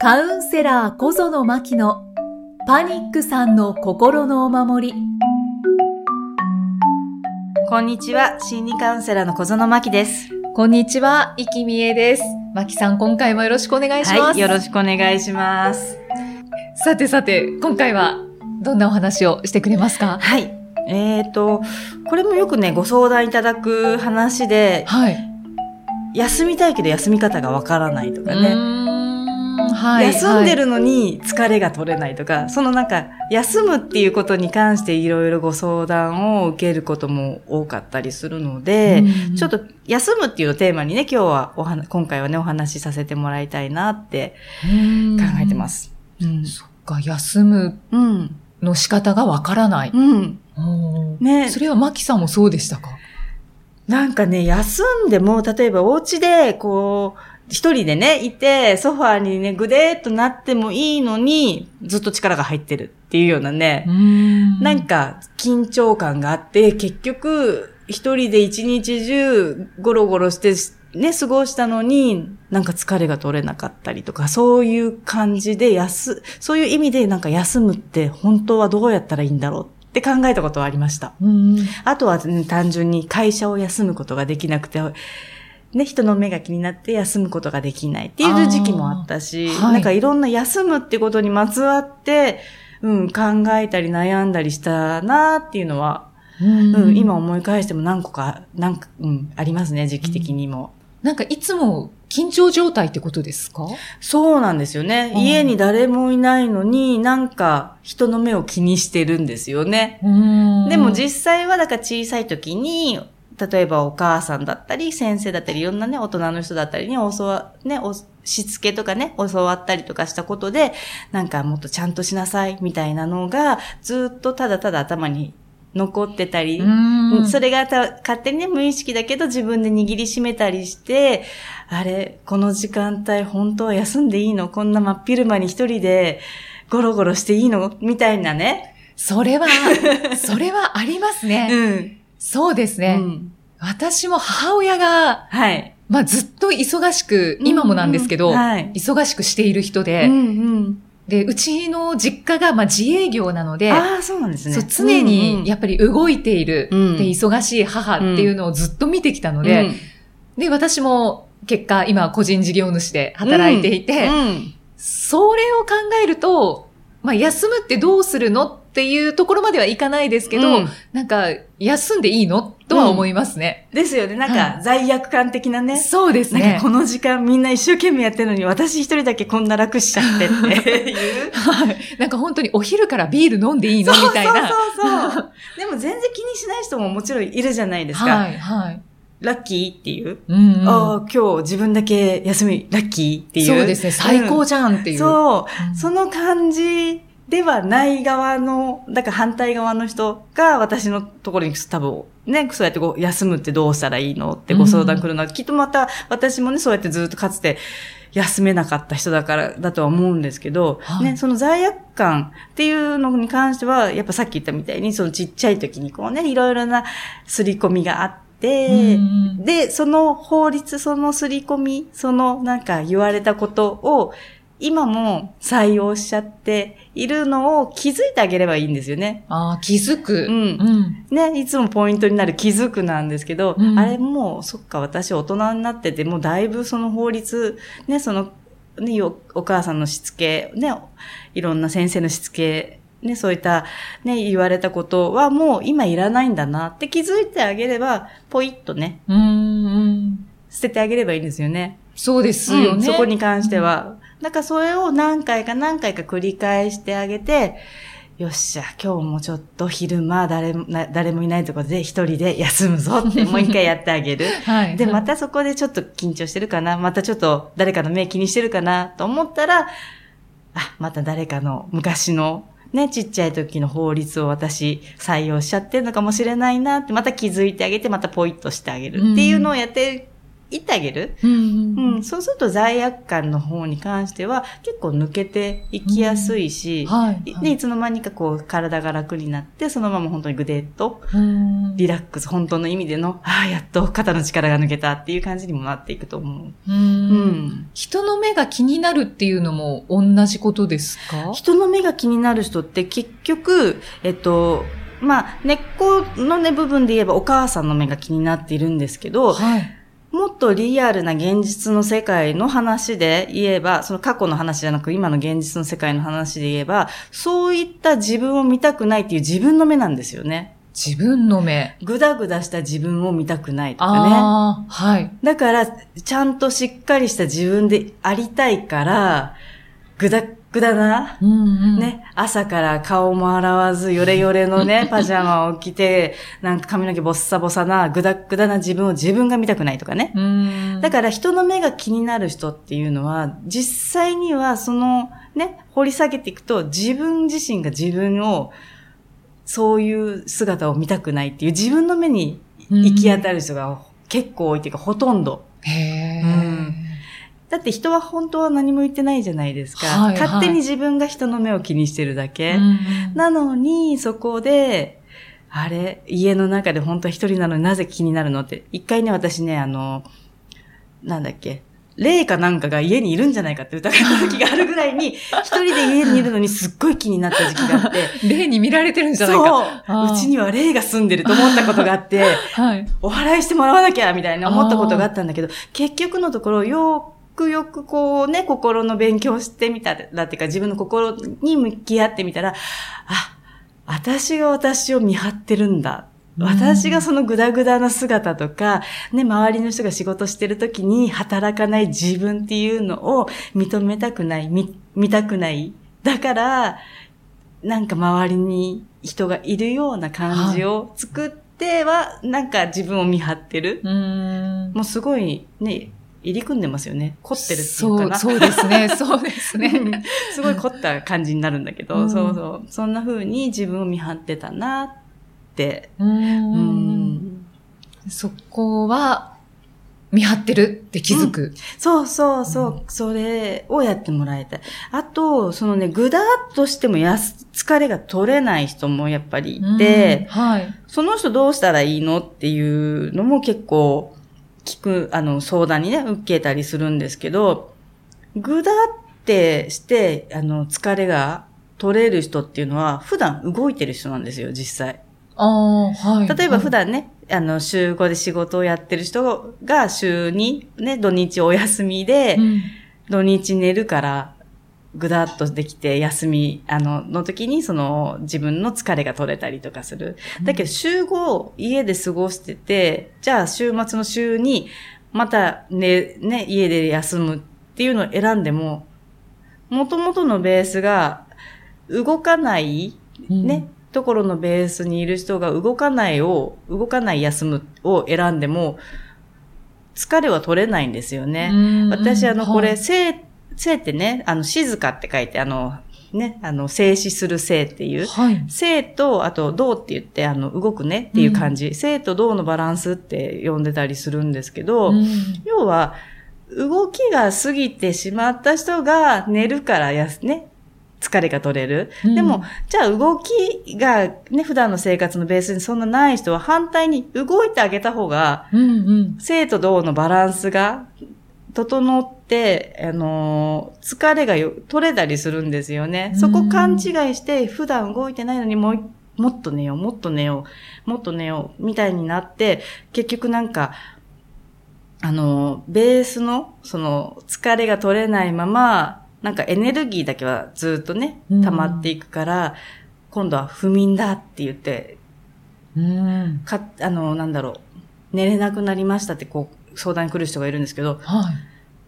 カウンセラー小園真希のパニックさんの心のお守り。こんにちは、心理カウンセラーの小園真希です。こんにちは、生きみえです。真希さん、今回もよろしくお願いします。はい、よろしくお願いします。さてさて、今回はどんなお話をしてくれますか？はい。えーと、これもよくね、ご相談いただく話で、はい。休みたいけど休み方がわからないとかね。ねはい。休んでる。るのに疲れが取れないとか、そのなんか、休むっていうことに関していろいろご相談を受けることも多かったりするので、ちょっと休むっていうテーマにね、今日はお話、今回はね、お話しさせてもらいたいなって考えてますす。うん。そっか、休むうん。の仕方がわからない。うん。ねそれは真希さんもそうでしたか？なんかね、休んでも、例えばお家で、こう、一人でね、いて、ソファーにね、ぐでーっとなってもいいのに、ずっと力が入ってるっていうようなね、ななんか、緊張感があって、結局、一人で一日中、ゴロゴロして、ね、過ごしたのに、なんか疲れが取れなかったりとか、そういう感じで休、そういう意味でなんか休むって本当はどうやったらいいんだろうって考えたことはありました。うん。あとは、ね、単純に会社を休むことができなくて、ね、人の目が気になって休むことができないっていう時期もあったし、はいなんかいろんな休むってことにまつわって、うん、考えたり悩んだりしたなっていうのは、うん、今思い返しても何個か、なんか、うん、ありますね、時期的にも。なんかいつも緊張状態ってことですか？そうなんですよね。うん家に誰もいないのに、なんか人の目を気にしてるんですよね。でも実際は、だから小さい時に、例えばお母さんだったり、先生だったり、いろんなね、大人の人だったりに教わ、ね、おしつけとかね、教わったりとかしたことで、なんかもっとちゃんとしなさい、みたいなのが、ずっとただただ頭に残ってたり、うんそれがた勝手にね、無意識だけど自分で握りしめたりして、あれ、この時間帯本当は休んでいいの？こんな真っ昼間に一人でゴロゴロしていいの？みたいなね。それは、それはありますね。うん。そうですね。うん私も母親が、はい。まあずっと忙しく、今もなんですけど、うんうんはい。忙しくしている人で、うんうん。で、うちの実家がまあ自営業なので、ああ、そうなんですね。常にやっぱり動いている、うんで、忙しい母っていうのをずっと見てきたので、で、私も結果今個人事業主で働いていて、うんそれを考えると、まあ休むってどうするのっていうところまではいかないですけど、うんなんか休んでいいのとは思いますね。ですよね。なんはか罪悪感的なね。そうですねなんかこ。の時間みんな一生懸命やってるのに私一人だけこんな楽しちゃってっていう。はい。なんか本当にお昼からビール飲んでいいのみたいな。そうそうそう。でも全然気にしない人ももちろんいるじゃないですか。はい、はい。ラッキーっていう？うん、うん。ああ、今日自分だけ休み、ラッキーっていう？そうですね。最高じゃんっていう。そう。うんその感じではない側の、だから反対側の人が私のところに多分、ね、そうやってこう休むってどうしたらいいのってご相談来るのは、きっとまた私もね、そうやってずっとかつて休めなかった人だからだとは思うんですけど、はいね、その罪悪感っていうのに関しては、やっぱさっき言ったみたいに、そのちっちゃい時にこうね、いろいろな刷り込みがあって、うんで、その法律、その刷り込み、そのなんか言われたことを、今も採用しちゃっているのを気づいてあげればいいんですよね。ああ、気づく。うんうん。ね、いつもポイントになる気づくなんですけど、うんあれもう、そっか、私大人になってて、もうだいぶその法律、ね、その、ね、おお母さんのしつけ、ね、いろんな先生のしつけ、ね、そういった、ね、言われたことはもう今いらないんだなって気づいてあげれば、ポイッとね、うん、うん。捨ててあげればいいんですよね。そうですよね。うんそこに関しては。だからそれを何回か何回か繰り返してあげて、よっしゃ、今日もちょっと昼間誰もな誰もいないところで一人で休むぞって もう一回やってあげる。はい。で、またそこでちょっと緊張してるかなまたちょっと誰かの目気にしてるかなと思ったら、あ、また誰かの昔のね、ちっちゃい時の法律を私採用しちゃってるのかもしれないなって、また気づいてあげて、またポイッとしてあげるっていうのをやって言ってあげる、うんうん、そうすると罪悪感の方に関しては結構抜けていきやすいし、はい。で、いつの間にかこう体が楽になって、そのまま本当にぐでっとうんリラックス、本当の意味での、ああ、やっと肩の力が抜けたっていう感じにもなっていくと思う。ううんん。人の目が気になるっていうのも同じことですか？人の目が気になる人って結局、えっと、まあ、根っこのね部分で言えばお母さんの目が気になっているんですけど、はい。もっとリアルな現実の世界の話で言えば、その過去の話じゃなく今の現実の世界の話で言えば、そういった自分を見たくないっていう自分の目なんですよね。自分の目。ぐだぐだした自分を見たくないとかね。ああ、はい。だから、ちゃんとしっかりした自分でありたいから、ぐだぐだな、うんうん。ね、朝から顔も洗わず、ヨレヨレのね、パジャマを着て、なんか髪の毛ボッサボサな、ぐだぐだな自分を自分が見たくないとかね。うん。だから人の目が気になる人っていうのは、実際にはそのね、掘り下げていくと自分自身が自分を、そういう姿を見たくないっていう自分の目に行き当たる人が結構多いっていうかほとんど。へえ。うんだって人は本当は何も言ってないじゃないですか。はいはい勝手に自分が人の目を気にしてるだけ。うんなのに、そこで、あれ、家の中で本当は一人なのになぜ気になるのって。一回ね、私ね、あの、なんだっけ、霊かなんかが家にいるんじゃないかって疑った時があるぐらいに、一人で家にいるのにすっごい気になった時期があって、霊に見られてるんじゃないか。そううちには霊が住んでると思ったことがあって、はい。お祓いしてもらわなきゃみたいな思ったことがあったんだけど、結局のところ、よくよくこうね、心の勉強してみたらっていうか、自分の心に向き合ってみたら、あ、私が私を見張ってるんだ。私がそのグダグダな姿とか、ね、周りの人が仕事してる時に働かない自分っていうのを認めたくない、見、見たくない。だから、なんか周りに人がいるような感じを作っては、なんか自分を見張ってる。うん。もうすごいね、入り組んでますよね。凝ってるっていうそう、かな。そうですね。そうですね。すごい凝った感じになるんだけど、うんそうそう。そんな風に自分を見張ってたなって。う。うんんそこは、見張ってるって気づく。そうそうそう、それをやってもらいたい。あと、そのね、ぐだっとしてもやす疲れが取れない人もやっぱりいて、うんはい。その人どうしたらいいのっていうのも結構聞く、あの、相談にね、受けたりするんですけど、ぐだってして、あの、疲れが取れる人っていうのは、普段動いてる人なんですよ、実際。ああ、はい。例えば普段ね、あの、週5で仕事をやってる人が週にね、土日お休みで、うん土日寝るから、ぐだっとできて、休み、あの、の時に、その、自分の疲れが取れたりとかする。だけど、週5、家で過ごしてて、じゃあ、週末の週に、また、ね、ね、家で休むっていうのを選んでも、元々のベースが、動かない、ね、ところのベースにいる人が動かないを、動かない休むを選んでも、疲れは取れないんですよね。うん。私、あの、これ、はい。静、静ってね、あの、静かって書いて、あの、ね、あの、静止する静っていう。はい。静と、あと、動って言って、あの、動くねっていう感じ。静と動のバランスって呼んでたりするんですけど、うん要は、動きが過ぎてしまった人が寝るからやす、ね、疲れが取れる。うんでも、じゃあ動きがね、普段の生活のベースにそんなない人は反対に動いてあげた方が、うんうん。生と動のバランスが整って、あのー疲れがよ取れたりするんですよね。そこ勘違いして、普段動いてないのにもうい、もっと寝よう、もっと寝よう、もっと寝よう、みたいになって、結局なんか、あのーベースの、その、疲れが取れないまま、なんかエネルギーだけはずっとね、うん溜まっていくから、今度は不眠だって言って、うん。か、あの、なんだろう、寝れなくなりましたってこう、相談に来る人がいるんですけど、はい。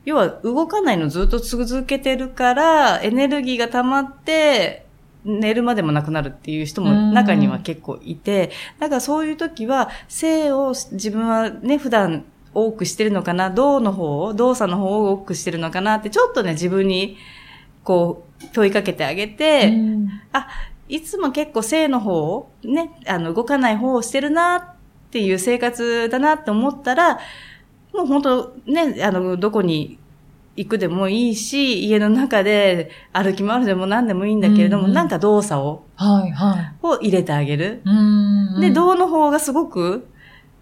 要は動かないのずっと続けてるから、エネルギーが溜まって、寝るまでもなくなるっていう人もうん。中には結構いて、だからそういう時は、性を自分はね、普段多くしてるのかな、動の方を、動作の方を多くしてるのかなって、ちょっとね、自分に、こう、問いかけてあげて、うん。あ、いつも結構性の方を、ね、あの、動かない方をしてるなっていう生活だなって思ったら、もう本当ね、あの、どこに行くでもいいし、家の中で歩き回るでも何でもいいんだけれども、うんうんなんか動作を、はい、はい。を入れてあげる。うんで、動の方がすごく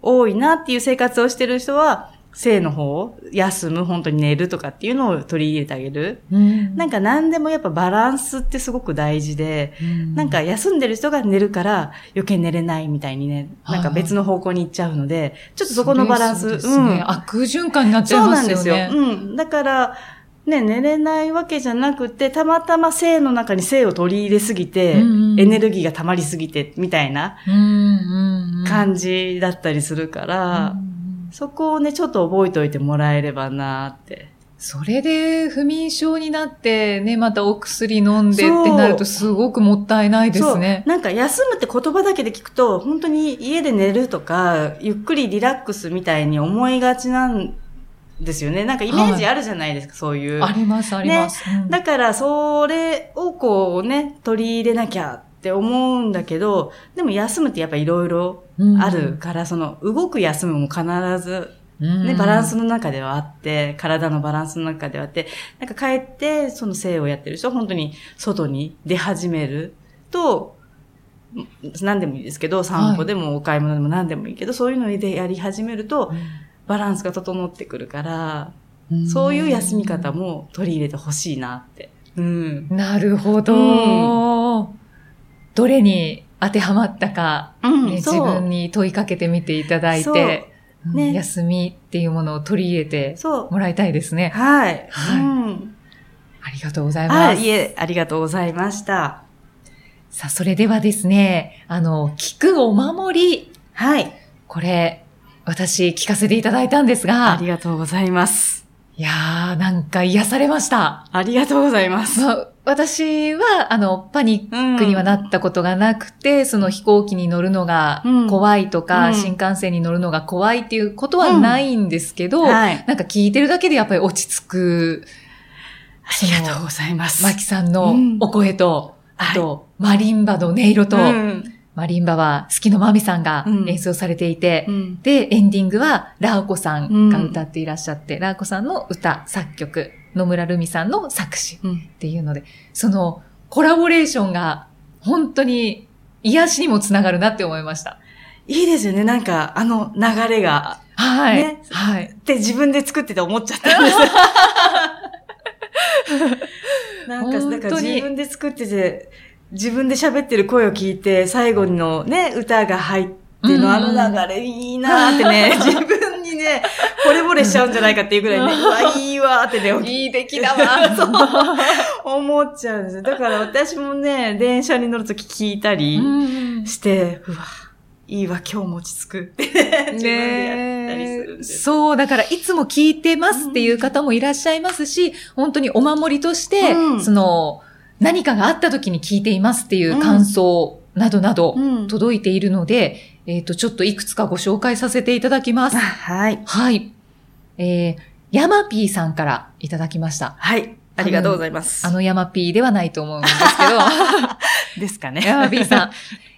多いなっていう生活をしてる人は、性の方、休む、本当に寝るとかっていうのを取り入れてあげる。うんなんか何でもやっぱバランスってすごく大事で、なんか休んでる人が寝るから余計寝れないみたいにね、なんか別の方向に行っちゃうので、ちょっとそこのバランス、そうですね悪循環になっちゃいそうますよなんですよ。ね。うん。だから、ね、寝れないわけじゃなくて、たまたま性の中に性を取り入れすぎて、うんうんエネルギーが溜まりすぎて、みたいなうんうんうん感じだったりするから、うんそこをね、ちょっと覚えておいてもらえればなって。それで不眠症になって、ね、またお薬飲んでってなるとすごくもったいないですね。なんか休むって言葉だけで聞くと、本当に家で寝るとか、ゆっくりリラックスみたいに思いがちなんですよね。なんかイメージあるじゃないですか、そういう。あります、あります。うんだから、それをこうね、取り入れなきゃって思うんだけど、でも休むってやっぱいろいろあるから、その動く休むも必ず、ね、バランスの中ではあって、体のバランスの中ではあって、なんか帰って、その性をやってる人は本当に外に出始めると、何でもいいですけど、散歩でもお買い物でも何でもいいけど、そういうのでやり始めると、バランスが整ってくるから、うん。そういう休み方も取り入れてほしいなって。うん。なるほど、どれに当てはまったか、うんね、自分に問いかけてみていただいて、うんね休みっていうものを取り入れて。もらいたいですね。はい。はいうん。ありがとうございます。はい。いえ、ありがとうございました。さあ、それではですね、あの、聞くお守り、はい。これ、私聞かせていただいたんですが、ありがとうございます。いやー、なんか癒されました。ありがとうございます。まあ、私は、あの、パニックにはなったことがなくて、その飛行機に乗るのが怖いとか、うん新幹線に乗るのが怖いっていうことはないんですけど、はい。なんか聞いてるだけでやっぱり落ち着く、ありがとうございます。マキさんのうんお声と、はいあと、マリンバの音色と、うんマリンバは好きのまみさんがうん演奏されていて、うん。で、エンディングは、ラーコさんが歌っていらっしゃって、ラーコさんの歌、作曲、野村ルミさんの作詞うん。っていうので、そのコラボレーションが本当に癒しにもつながるなって思いました。いいですよね。なんか、あの流れが。はい。ねはい。って自分で作ってて思っちゃったんです。なんか、本当にだから自分で作ってて、自分で喋ってる声を聞いて、最後のね、歌が入ってうんのあの流れいいなーってね、自分にね、惚れ惚れしちゃうんじゃないかっていうぐらいね、うわ、いいわーってね、いい出来だわ。そう思っちゃうんですよ。だから私もね、電車に乗るとき聞いたりうんして、うわ、いいわ、今日も落ち着くって、自分でやったりするんねです。そう、だからいつも聞いてますっていう方もいらっしゃいますし、本当にお守りとして、うんその、何かがあった時に聞いていますっていう感想などなどうん届いているので、えっ、と、ちょっといくつかご紹介させていただきます。はい。はい。えー、ヤマピーさんからいただきました。はい。ありがとうございます。あのヤマピーではないと思うんですけ ですかね。ど、ヤマピーさん。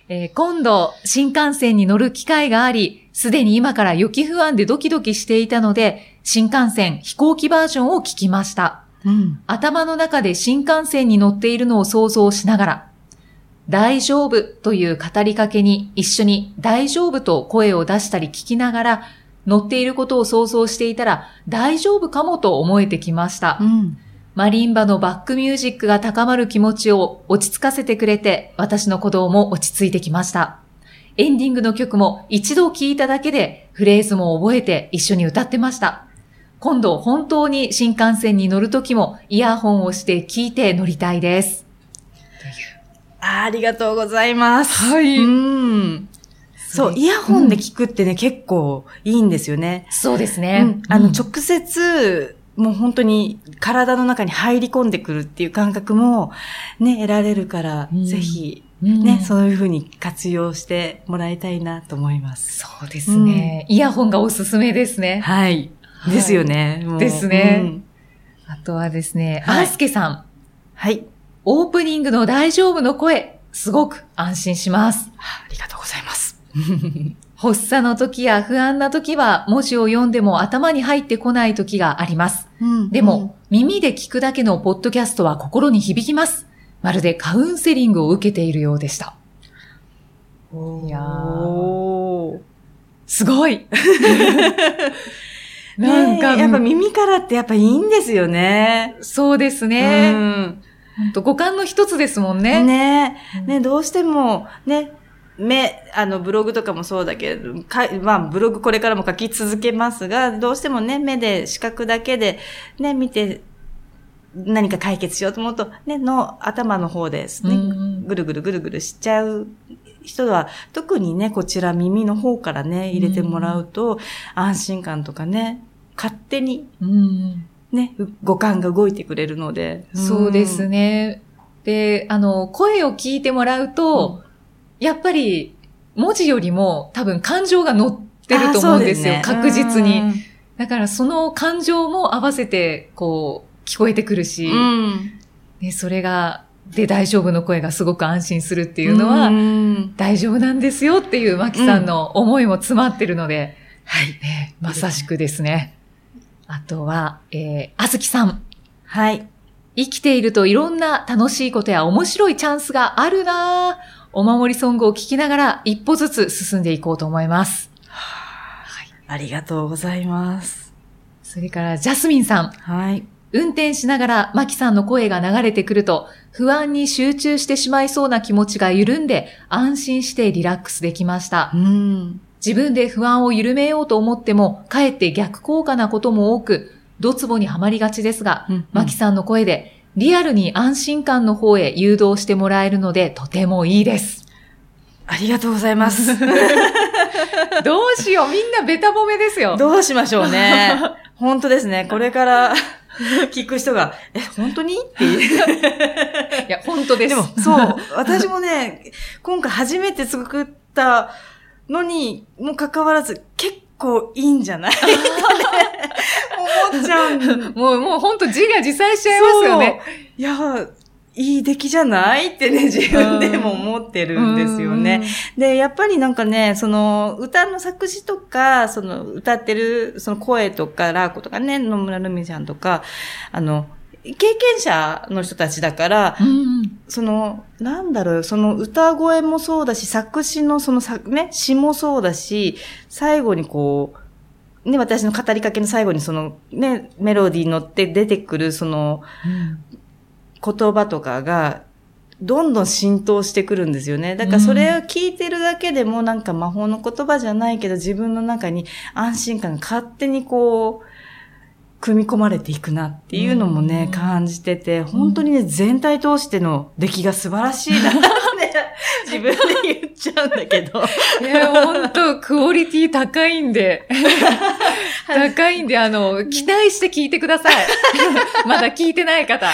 えー今度、新幹線に乗る機会があり、すでに今から予期不安でドキドキしていたので、新幹線飛行機バージョンを聞きました。うん。頭の中で新幹線に乗っているのを想像しながら、大丈夫という語りかけに一緒に大丈夫と声を出したり聞きながら、乗っていることを想像していたら大丈夫かもと思えてきました。うん。マリンバのバックミュージックが高まる気持ちを落ち着かせてくれて、私の鼓動も落ち着いてきました。エンディングの曲も一度聴いただけでフレーズも覚えて一緒に歌ってました。今度本当に新幹線に乗るときもイヤホンをして聴いて乗りたいです。ありがとうございます。はいうん。そう、イヤホンで聞くってね、結構いいんですよね。そうですうね。ん。あの、うん直接、もう本当に体の中に入り込んでくるっていう感覚もね、得られるから、うんぜひ、うんね、そういうふうに活用してもらいたいなと思います。そうですね、イヤホンがおすすめですね。はい。はいですよね。ですねうんあとはですね、はいアースケさん。はい。オープニングの大丈夫の声、すごく安心します。ありがとうございます。発作の時や不安な時は文字を読んでも頭に入ってこない時があります。うんでも、耳で聞くだけのポッドキャストは心に響きます。まるでカウンセリングを受けているようでした。うん、いやーすごい なんか、やっぱ耳からってやっぱいいんですよね。そうですうね。ん。ほんと五感の一つですもんね。ねうん。ね、どうしても、ね、目、あの、ブログとかもそうだけど、かまあ、ブログこれからも書き続けますが、どうしてもね、目で、視覚だけで、ね、見て、何か解決しようと思うと、ね、の頭の方ですね、うんぐるぐるぐるぐるしちゃう人は、特にね、こちら耳の方からね、入れてもらうと、安心感とかね、勝手にうんね、五感が動いてくれるので。そうですね。で、あの、声を聞いてもらうと、やっぱり文字よりも多分感情が乗ってると思うんですよ。あそう確実に。うんだからその感情も合わせて、こう、聞こえてくるし、うん。でそれが、で、大丈夫の声がすごく安心するっていうのは、うん大丈夫なんですよっていうマキさんの思いも詰まってるので、はい。ね、まさしくですね。あとは、えー、あずきさん。はい。生きているといろんな楽しいことや面白いチャンスがあるなぁお守りソングを聞きながら一歩ずつ進んでいこうと思います。はい。ありがとうございます。それから、ジャスミンさん。はい。運転しながらマキさんの声が流れてくると、不安に集中してしまいそうな気持ちが緩んで、安心してリラックスできました。うん。自分で不安を緩めようと思っても、かえって逆効果なことも多く、ドツボにはまりがちですが、マキさんの声で、リアルに安心感の方へ誘導してもらえるので、とてもいいです。ありがとうございます。どうしよう、みんなベタ褒めですよ。どうしましょうね。本当ですね。これから聞く人が、え、本当に？っていう。いや、本当です。でも、そう。私もね、今回初めて作ったのに、もかかわらず、結構いいんじゃない？思っちゃうん。もう、もう本当自画自賛しちゃいますよね。いや、いい出来じゃない？ってね、自分でも思ってるんですよね。で、やっぱりなんかね、その、歌の作詞とか、その、歌ってる、その声とか、ラーコとかね、野村るみちゃんとか、あの、経験者の人たちだから、うん。うん。その、なんだろう、その歌声もそうだし、作詞のその作、ね、詩もそうだし、最後にこう、ね、私の語りかけの最後にその、ね、メロディーに乗って出てくるその言葉とかが、どんどん浸透してくるんですよね。だからそれを聞いてるだけでもなんか魔法の言葉じゃないけど自分の中に安心感が勝手にこう、組み込まれていくなっていうのもね、うん感じてて、本当にね、全体通しての出来が素晴らしいなって、自分で言っちゃうんだけど。いや、本当クオリティ高いんで。高いんで、あの、期待して聞いてください。まだ聞いてない方。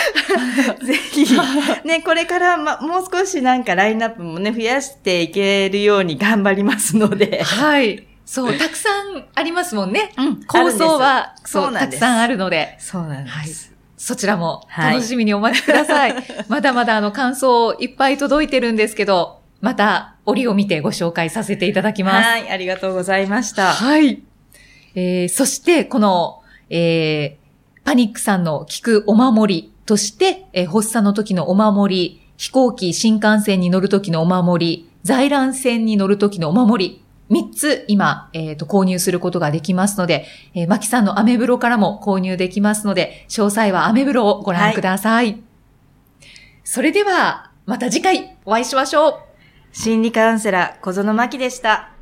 ぜひ、ね、これから、ま、もう少しなんかラインナップもね、増やしていけるように頑張りますので。はい。そう、たくさんありますもんね。うん構想は、そう、たくさんあるので、そうなんです。はいそちらもはい楽しみにお待ちください。まだまだあの感想いっぱい届いてるんですけど、また折を見てご紹介させていただきます。はい、ありがとうございました。はい。えー、そして、この、えー、パニックさんの聞くお守りとして、えー、発作の時のお守り、飛行機、新幹線に乗る時のお守り、在来線に乗る時のお守り、三つ今、えっ、と、購入することができますので、えー、マキさんのアメブロからも購入できますので、詳細はアメブロをご覧ください。それでは、また次回お会いしましょう。心理カウンセラー、小園真希でした。